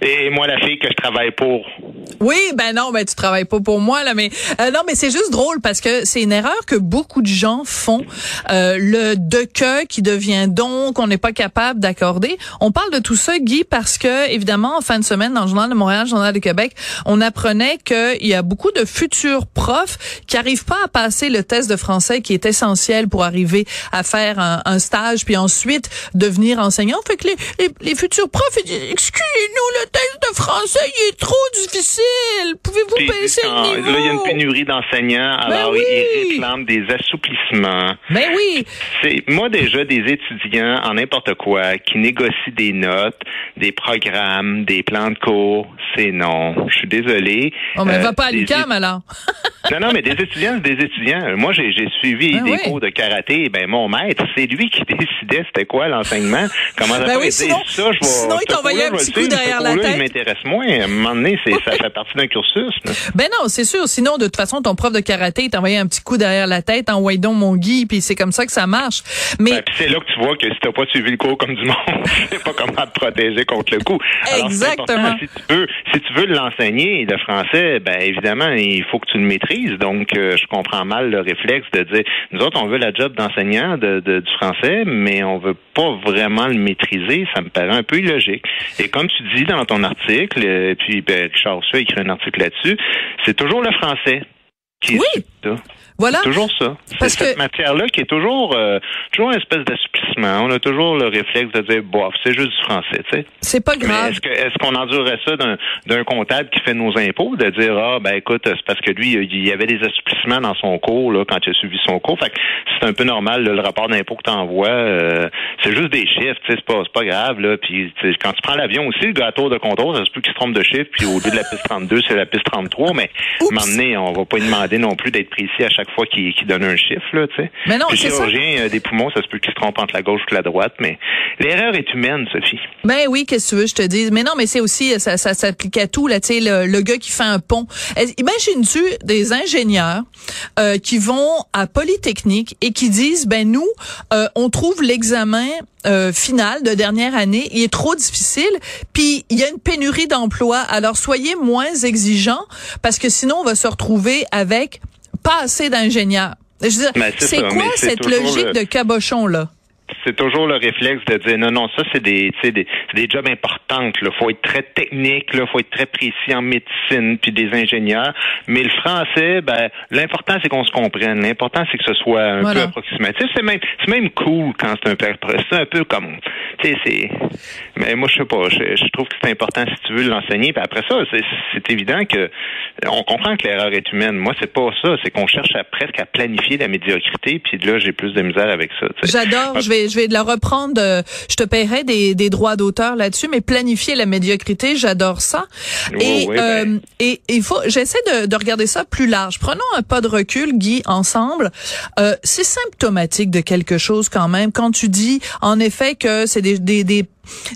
Et moi la fille que je travaille pour. Oui, ben non, ben tu travailles pas pour moi là, mais euh, non, mais c'est juste drôle parce que c'est une erreur que beaucoup de gens font. Euh, le de que qui devient donc, on n'est pas capable d'accorder. On parle de tout ça, Guy, parce que évidemment en fin de semaine dans le journal de Montréal, le journal de Québec, on apprenait qu'il y a beaucoup de futurs profs qui arrivent pas à passer le test de français qui est essentiel pour arriver à faire un, stage puis ensuite devenir enseignant. Fait que les, futurs profs excusez-nous, le test de français il est trop difficile. Pouvez-vous Puis, baisser le niveau? là, il y a une pénurie d'enseignants, alors Ben oui. ils réclament des assouplissements. Ben oui. C'est moi déjà des étudiants en n'importe quoi qui négocient des notes, des programmes, des plans de cours, c'est non. Je suis désolé. On ne Euh, Oh, va pas à l'UQAM alors. Non, non, mais des étudiants, c'est des étudiants. Moi, j'ai j'ai suivi Ben des oui. cours de karaté. Ben, mon maître, c'est lui qui décidait c'était quoi l'enseignement. Comment ça Ben peut oui, sinon- ça, je vais, sinon, il t'envoyait un petit coup derrière la tête. Il m'intéresse moins. À un moment donné, c'est, ça fait partie d'un cursus. là. Ben non, c'est sûr. Sinon, de toute façon, ton prof de karaté t'envoyait un petit coup derrière la tête en donc mon Guy, puis c'est comme ça que ça marche. Mais Ben, puis c'est là que tu vois que si t'as pas suivi le cours comme du monde, tu sais pas comment te protéger contre le coup. Alors, Exactement. Si tu veux, si tu veux l'enseigner, le français, ben évidemment, il faut que tu le maîtrises. Donc, euh, je comprends mal le réflexe de dire, nous autres, on veut la job d'enseignant de, de- du français, mais on veut pas vraiment le maîtriser. Ça me paraît un peu illogique. Et comme tu dis dans ton article, euh, puis ben, Richard écrit un article là-dessus, c'est toujours le français qui Oui. est ça. voilà. C'est toujours ça. C'est cette que- matière-là qui est toujours, euh, toujours une espèce d'assouplissement. On a toujours le réflexe de dire, bof, c'est juste du français, tu sais. C'est pas grave. est-ce que est-ce qu'on endurerait ça d'un d'un comptable qui fait nos impôts, de dire ah ben écoute, c'est parce que lui, il y avait des assouplissements dans son cours là, quand il a suivi son cours. Fait que c'est un peu normal, là, le rapport d'impôt que tu envoies, c'est juste des chiffres, tu sais, c'est pas, c'est pas grave. Là. Puis quand tu prends l'avion aussi, le gars à tour de contrôle, ça se peut qu'il se trompe de chiffre, puis au lieu de la piste 32, c'est la piste 33, mais à un moment donné, on va pas lui demander non plus d'être précis à chaque fois qu'il qu'il donne un chiffre, là, tu sais. Mais non, Puis c'est ça. chirurgien euh, des poumons, ça se peut qu'il se trompe entre la gauche et la droite, mais l'erreur est humaine, Sophie. Ben oui, qu'est-ce que tu veux, je te dis. Mais non, mais c'est aussi, ça, ça s'applique à tout, là, tu sais, le, le gars qui fait un pont. Est- Imagine-tu des ingénieurs euh, qui vont à Polytechnique et qui disent, ben nous, euh, on trouve l'examen euh, final de dernière année, il est trop difficile, puis il y a une pénurie d'emplois. Alors soyez moins exigeants parce que sinon on va se retrouver avec pas assez d'ingénieurs. Je veux dire, Ben, c'est quoi cette logique le- de cabochon là? C'est toujours le réflexe de dire non non ça c'est des des des jobs importantes là. Faut être très technique là. Faut être très précis en médecine puis des ingénieurs. Mais le français ben l'important c'est qu'on se comprenne. L'important c'est que ce soit un Voilà. peu approximatif. C'est même c'est même cool quand c'est un peu c'est un peu comme tu sais c'est mais moi je sais pas. Je, je trouve que c'est important si tu veux l'enseigner. Puis après ça c'est c'est évident que on comprend que l'erreur est humaine. Moi c'est pas ça. C'est qu'on cherche à presque à planifier la médiocrité. Puis là j'ai plus de misère avec ça. J'adore. Je vais, je vais la reprendre. euh, je te paierai des, des droits d'auteur là-dessus, mais planifier la médiocrité, j'adore ça. Oui, et, oui, ben. euh, et il faut, j'essaie de, de regarder ça plus large. Prenons un pas de recul, Guy, ensemble. Euh, c'est symptomatique de quelque chose quand même quand tu dis, en effet, que c'est des, des, des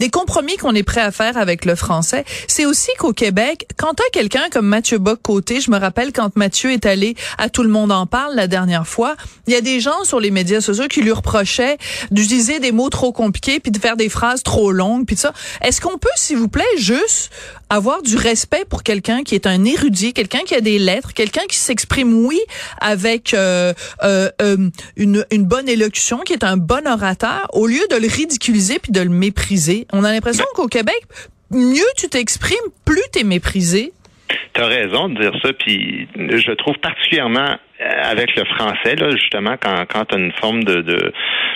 des compromis qu'on est prêt à faire avec le français. C'est aussi qu'au Québec, quand t'as quelqu'un comme Mathieu Bock-Côté, je me rappelle quand Mathieu est allé à Tout le monde en parle la dernière fois, il y a des gens sur les médias sociaux qui lui reprochaient d'utiliser des mots trop compliqués puis de faire des phrases trop longues puis de ça. Est-ce qu'on peut, s'il vous plaît, juste avoir du respect pour quelqu'un qui est un érudit, quelqu'un qui a des lettres, quelqu'un qui s'exprime, oui, avec euh, euh, euh, une, une bonne élocution, qui est un bon orateur, au lieu de le ridiculiser puis de le mépriser? On a l'impression qu'au Québec, mieux tu t'exprimes, plus t'es méprisé. T'as raison de dire ça, puis je trouve particulièrement euh, avec le français, là, justement, quand, quand tu as une forme de, de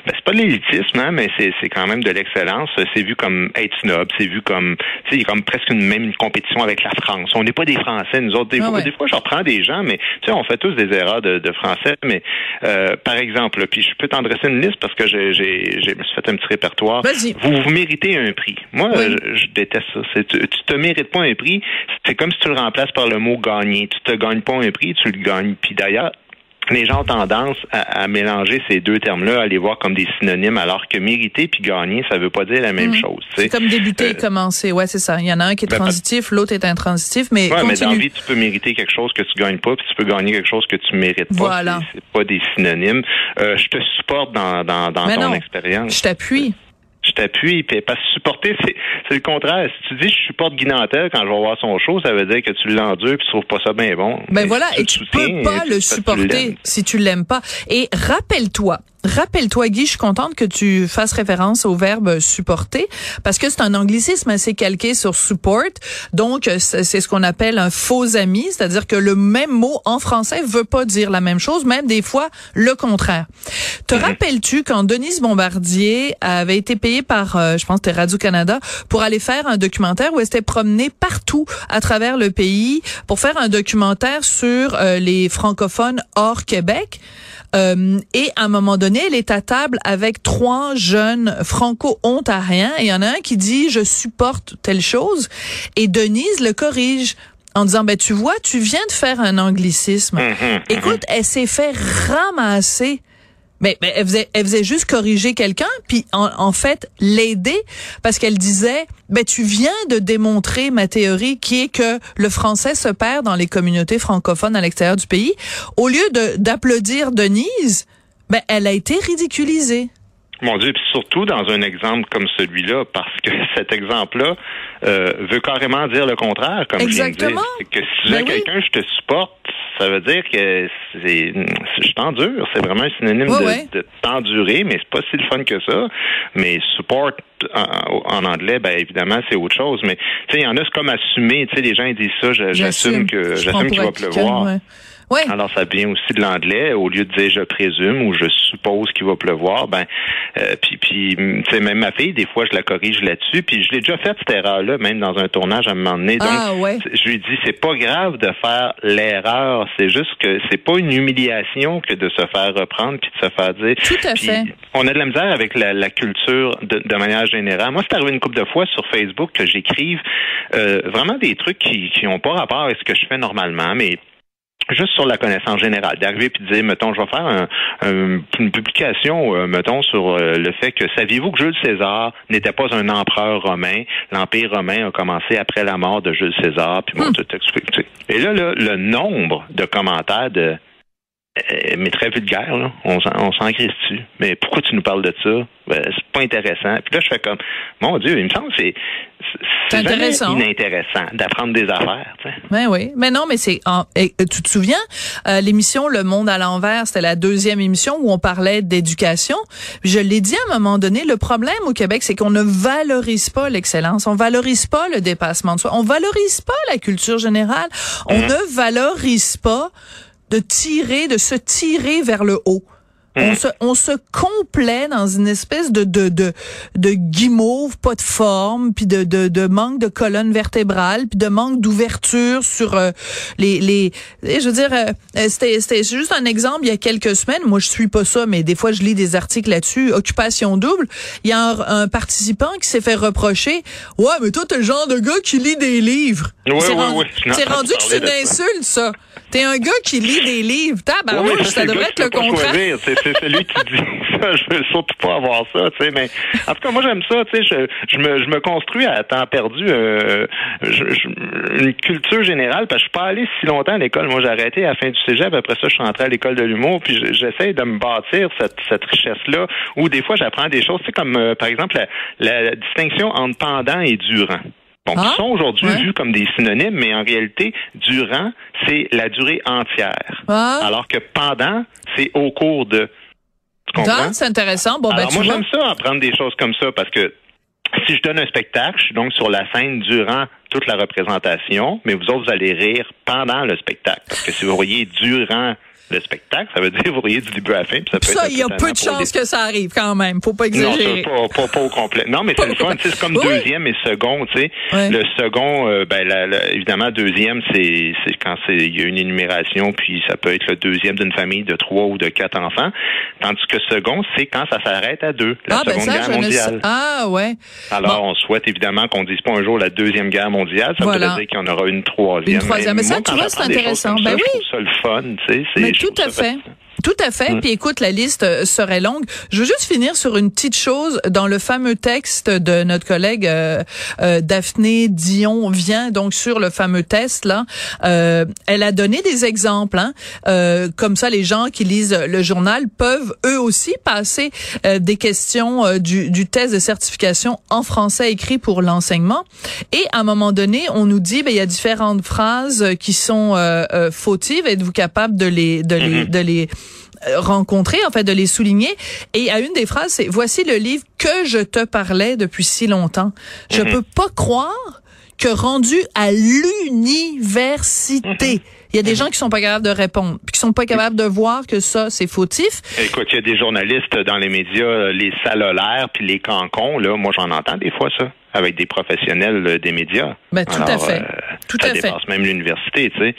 ben, c'est pas de l'élitisme, hein, mais c'est, c'est quand même de l'excellence. C'est vu comme être snob, c'est vu comme, a comme presque une même compétition avec la France. On n'est pas des Français, nous autres. Des, Ah fois, ouais. des fois, je reprends des gens, mais tu sais, on fait tous des erreurs de, de français. Mais euh, par exemple, puis je peux t'en dresser une liste parce que j'ai, j'ai, j'ai me suis fait un petit répertoire. Vas-y. Vous, vous méritez un prix. Moi, Oui. euh, je, je déteste ça. C'est, tu, tu te mérites pas un prix. C'est comme si tu le remplaces par le mot gagner. Tu te gagnes pas un prix, tu le gagnes. Puis d'ailleurs, les gens ont tendance à, à mélanger ces deux termes-là, à les voir comme des synonymes, alors que mériter puis gagner, ça veut pas dire la même Mhm. chose. C'est comme débuter et Euh, commencer. Ouais, c'est ça. Il y en a un qui est ben, transitif, l'autre est intransitif, mais Ouais, mais dans la vie, tu peux mériter quelque chose que tu gagnes pas, puis tu peux gagner quelque chose que tu mérites pas. Voilà. C'est- pas des synonymes. Euh, je te supporte dans, dans, dans ton non. expérience. Je t'appuie. Je t'appuie, puis parce que supporter, c'est, c'est le contraire. Si tu dis je supporte Guy Nantel quand je vais voir son show, ça veut dire que tu l'endures puis tu trouves pas ça bien bon. Ben Mais voilà, si et tu le peux pas le tu supporter si tu l'aimes pas. Et rappelle-toi, rappelle-toi Guy, je suis contente que tu fasses référence au verbe supporter parce que c'est un anglicisme assez calqué sur support. Donc c'est ce qu'on appelle un faux ami, c'est-à-dire que le même mot en français veut pas dire la même chose, même des fois le contraire. Te rappelles-tu quand Denise Bombardier avait été payée par euh, je pense c'était Radio Canada pour aller faire un documentaire où elle s'était promenée partout à travers le pays pour faire un documentaire sur euh, les francophones hors Québec? Euh, et à un moment donné, elle est à table avec trois jeunes franco-ontariens et il y en a un qui dit je supporte telle chose et Denise le corrige en disant ben tu vois, tu viens de faire un anglicisme. Mhm, mhm. Écoute, elle s'est fait ramasser. Mais, mais elle, faisait, elle faisait juste corriger quelqu'un, puis en, en fait l'aider, parce qu'elle disait, ben tu viens de démontrer ma théorie qui est que le français se perd dans les communautés francophones à l'extérieur du pays. Au lieu de d'applaudir Denise, ben elle a été ridiculisée. Mon Dieu, puis surtout dans un exemple comme celui-là, parce que cet exemple-là euh, veut carrément dire le contraire, comme Exactement. je viens de dire. Que si Ben oui. quelqu'un je te supporte, ça veut dire que c'est je t'endure. C'est vraiment un synonyme Ouais, de, ouais. de t'endurer, mais c'est pas si le fun que ça. Mais support en, en anglais, ben évidemment, c'est autre chose. Mais tu sais, il y en a, c'est comme assumer. Tu sais, les gens ils disent ça, j'assume que j'assume qu'il va pleuvoir. ouais. Ouais. Alors, ça vient aussi de l'anglais. Au lieu de dire je présume ou je suppose qu'il va pleuvoir, ben, euh, puis, puis, tu sais, même ma fille, des fois, je la corrige là-dessus. Puis, je l'ai déjà fait cette erreur-là, même dans un tournage à un moment donné. Donc, Ah, ouais. je lui dis, c'est pas grave de faire l'erreur. C'est juste que c'est pas une humiliation que de se faire reprendre puis de se faire dire. Tout à Puis, fait. on a de la misère avec la, la culture de, de manière générale. Moi, c'est arrivé une couple de fois sur Facebook que j'écrive euh, vraiment des trucs qui qui ont pas rapport avec ce que je fais normalement, mais juste sur la connaissance générale, d'arriver puis de dire, mettons, je vais faire un- un- une publication, euh, mettons, sur euh, le fait que saviez-vous que Jules César n'était pas un empereur romain? L'Empire romain a commencé après la mort de Jules César, puis bon, explique. tu. Et là, là, le nombre de commentaires de mais très vulgaire, là. On s'en, on s'en crie dessus. Mais pourquoi tu nous parles de ça? Ben, c'est pas intéressant. Puis là, je fais comme, mon Dieu, il me semble que c'est, c'est, intéressant. inintéressant d'apprendre des affaires, tu sais. Ben oui, mais non, mais c'est. en- tu te souviens euh, l'émission Le Monde à l'envers, c'était la deuxième émission où on parlait d'éducation. Je l'ai dit à un moment donné, le problème au Québec, c'est qu'on ne valorise pas l'excellence, on valorise pas le dépassement de soi, on valorise pas la culture générale, on ne valorise pas de tirer, de se tirer vers le haut. On se, on se complaît dans une espèce de de de, de guimauve, pas de forme, puis de, de de manque de colonne vertébrale, puis de manque d'ouverture sur euh, les les. et Je veux dire, euh, euh, c'était c'était juste un exemple il y a quelques semaines. Moi, je suis pas ça, mais des fois, je lis des articles là-dessus. Occupation double. Il y a un, un participant qui s'est fait reprocher. Ouais, mais toi, t'es le genre de gars qui lit des livres. Oui, c'est oui, rendu, oui, c'est rendu que c'est une insulte, ça. T'es un gars qui lit des livres. Tabarouche, mais ça devrait être le contraire. C'est, celui qui dit ça. Je veux surtout pas avoir ça, tu sais. Mais en tout cas, moi j'aime ça. Tu sais, je, je me, je me construis à temps perdu euh, je- je- une culture générale parce que je suis pas allé si longtemps à l'école. Moi, j'ai arrêté à la fin du cégep. Après ça, je suis rentré à l'école de l'humour. Puis je- j'essaie de me bâtir cette, cette richesse-là. Où des fois, j'apprends des choses. Tu sais, comme euh, par exemple la, la distinction entre pendant et durant. Donc, Ah, sont aujourd'hui ouais. vus comme des synonymes, mais en réalité, durant, c'est la durée entière. Ah. Alors que pendant, c'est au cours de. C'est intéressant. Bon, ben, Alors moi, j'aime ça, apprendre des choses comme ça, parce que si je donne un spectacle, je suis donc sur la scène durant toute la représentation, mais vous autres, vous allez rire pendant le spectacle. Parce que si vous voyez durant le spectacle. Ça veut dire vous riez du début à la fin. Puis ça, peut Ça, être il y a peu de chances que ça arrive quand même. Faut pas Non, exagérer. ça, pas, pas, pas au complet. Non, mais c'est le fun. C'est comme Oui. deuxième et second. Tu sais. Le second, euh, ben, la- la- évidemment, deuxième, c'est quand c'est il y a une énumération, puis ça peut être le deuxième d'une famille de trois ou de quatre enfants. Tandis que second, c'est quand ça s'arrête à deux, la ah, ben Seconde ça, Guerre je ne mondiale. Ah, ouais. Alors, on souhaite évidemment qu'on dise pas un jour la deuxième guerre mondiale. Ça Voilà. voudrait dire qu'il y en aura une troisième. Une troisième. Mais ça, moi, tu vois, c'est intéressant. Ben ça, oui. Je trouve ça le fun, tu sais. Tout à fait. Tout à fait. Mm. Puis écoute, la liste euh, serait longue. Je veux juste finir sur une petite chose dans le fameux texte de notre collègue euh, euh, Daphné Dion vient donc sur le fameux test là. Euh, elle a donné des exemples. Hein. Euh, comme ça, les gens qui lisent le journal peuvent eux aussi passer euh, des questions du, du test de certification en français écrit pour l'enseignement. Et à un moment donné, on nous dit, ben il y a différentes phrases qui sont fautives. Êtes-vous capable de les de les de les rencontrer, en fait, de les souligner. Et à une des phrases, c'est voici le livre que je te parlais depuis si longtemps. Je peux pas croire que rendu à l'université, il y a des gens qui sont pas capables de répondre, puis qui sont pas capables de voir que ça c'est fautif. Écoute, il y a des journalistes dans les médias, euh, les salolaires puis les cancons, là, moi j'en entends des fois ça, avec des professionnels euh, des médias. Ben, tout à fait. Tout ça à fait. dépasse même l'université, tu sais.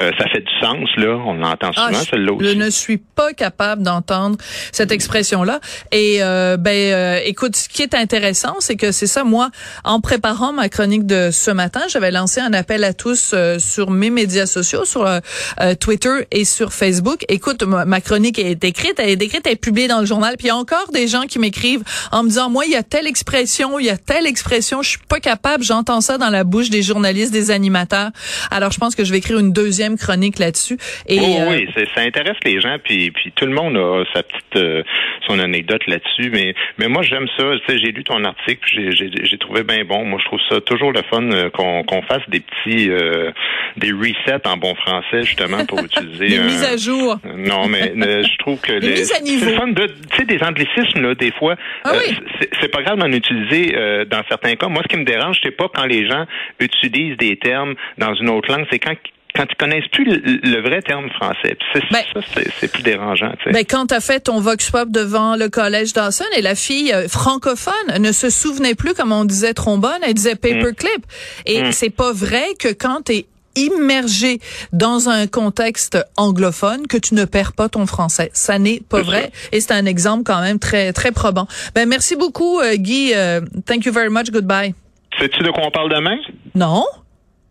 Euh, ça fait du sens, là. On l'entend Ah, souvent, je- celle-là je ne suis pas capable d'entendre cette expression-là. Et euh, ben, euh, écoute, ce qui est intéressant, c'est que c'est ça. Moi, en préparant ma chronique de ce matin, j'avais lancé un appel à tous euh, sur mes médias sociaux, sur euh, euh, Twitter et sur Facebook. Écoute, ma, ma chronique est écrite, elle est écrite, elle est publiée dans le journal. Puis il y a encore des gens qui m'écrivent en me disant, moi, il y a telle expression, il y a telle expression, je suis pas capable. J'entends ça dans la bouche des journalistes, des animateurs. Alors, je pense que je vais écrire une deuxième chronique là-dessus. Et Oh, euh, oui, ça intéresse les gens, puis, puis tout le monde a sa petite euh, son anecdote là-dessus. Mais, mais moi, j'aime ça. Tu sais, j'ai lu ton article, j'ai, trouvé bien bon. Moi, je trouve ça toujours le fun euh, qu'on, qu'on fasse des petits euh, des resets en bon français, justement, pour utiliser. des un- mises à jour. Non, mais je trouve que Des les- mises à niveau. c'est fun de, tu sais, des anglicismes là, des fois. Ah oui. c'est, pas grave d'en utiliser dans certains cas. Moi, ce qui me dérange, c'est pas quand les gens utilisent des termes dans une autre langue, c'est quand quand ils connaissent plus le, le vrai terme français. C'est, Ben- ça, c'est, plus dérangeant. Tu sais. Ben, quand tu as fait ton vox pop devant le collège Dawson et la fille euh, francophone ne se souvenait plus comme on disait trombone, elle disait paperclip. Et c'est pas vrai que quand tu es immergé dans un contexte anglophone que tu ne perds pas ton français. Ça n'est pas vrai et c'est un exemple quand même très très probant. Ben merci beaucoup euh, Guy, Euh, thank you very much, goodbye. Sais-tu de quoi on parle demain? Non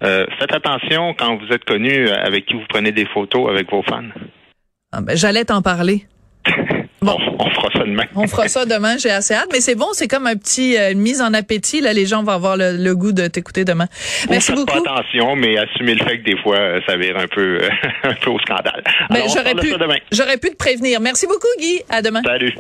Euh, faites attention quand vous êtes connu euh, avec qui vous prenez des photos avec vos fans. Ah, ben, j'allais t'en parler. Bon. On, on fera ça demain. On fera ça demain, j'ai assez hâte. Mais c'est bon, c'est comme un petit euh, mise en appétit. Là, les gens vont avoir le, le goût de t'écouter demain. Merci beaucoup. Pas attention, mais assumez le fait que des fois, euh, ça vire un peu, un peu au scandale. Ben, j'aurais pu, j'aurais pu te prévenir. Merci beaucoup, Guy. À demain. Salut.